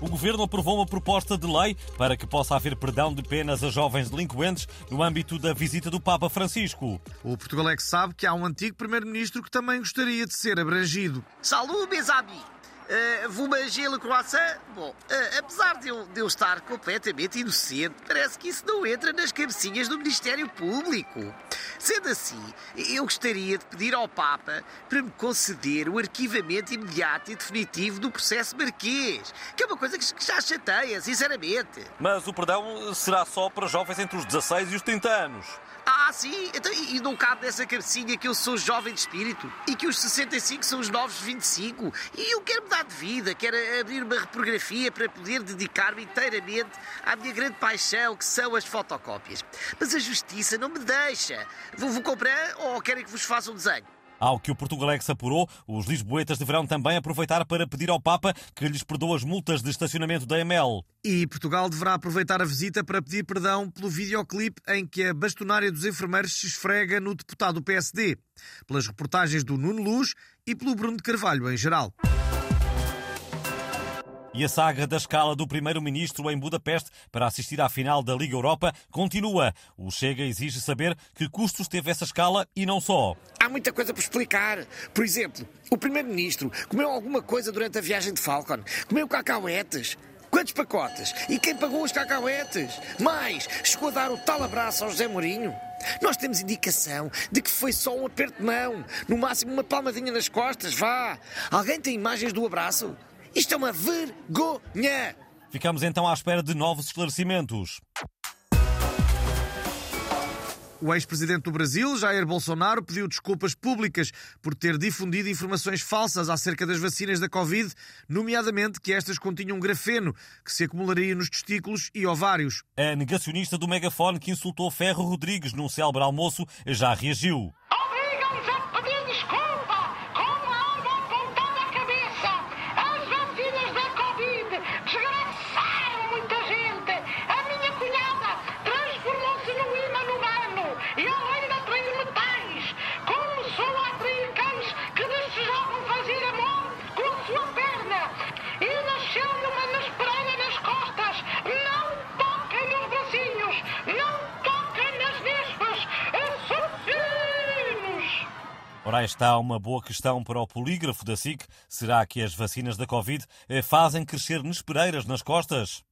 Governo aprovou uma proposta de lei para que possa haver perdão de penas a jovens delinquentes no âmbito da visita do Papa Francisco. O Portugal é que sabe que há um antigo Primeiro-Ministro que também gostaria de ser abrangido. Mes amis! Uh, vous mangez le croissant? Bom, uh, apesar de eu, de eu estar completamente inocente, parece que isso não entra nas cabecinhas do Ministério Público. Sendo assim, eu gostaria de pedir ao Papa para me conceder o arquivamento imediato e definitivo do processo marquês, que é uma coisa que já chateia, sinceramente. Mas o perdão será só para jovens entre os 16 e os 30 anos. Ah, sim? Então, e não cabe nessa cabecinha que eu sou jovem de espírito e que os 65 são os novos 25 e eu quero mudar de vida, quero abrir uma reprografia para poder dedicar-me inteiramente à minha grande paixão, que são as fotocópias. Mas a justiça não me deixa. Vou, vou comprar ou querem que vos faça um desenho? Ao que o Portugalex apurou, os lisboetas deverão também aproveitar para pedir ao Papa que lhes perdoe as multas de estacionamento da EML. E Portugal deverá aproveitar a visita para pedir perdão pelo videoclipe em que a bastonária dos enfermeiros se esfrega no deputado do PSD, pelas reportagens do Nuno Luz e pelo Bruno de Carvalho em geral. E a saga da escala do primeiro-ministro em Budapeste para assistir à final da Liga Europa continua. O Chega exige saber que custos teve essa escala e não só. Há muita coisa por explicar. Por exemplo, o primeiro-ministro comeu alguma coisa durante a viagem de Falcon? Comeu cacauetes? Quantos pacotes? E quem pagou os cacauetes? Mais, chegou a dar o tal abraço ao José Mourinho? Nós temos indicação de que foi só um aperto de mão, no máximo uma palmadinha nas costas, vá. Alguém tem imagens do abraço? Isto é uma vergonha! Ficamos então à espera de novos esclarecimentos. O ex-presidente do Brasil, Jair Bolsonaro, pediu desculpas públicas por ter difundido informações falsas acerca das vacinas da Covid, nomeadamente que estas continham grafeno, que se acumularia nos testículos e ovários. A negacionista do megafone que insultou Ferro Rodrigues num célebre almoço já reagiu. Ora, está uma boa questão para o polígrafo da SIC. Será que as vacinas da Covid eh, fazem crescer nespereiras nas costas?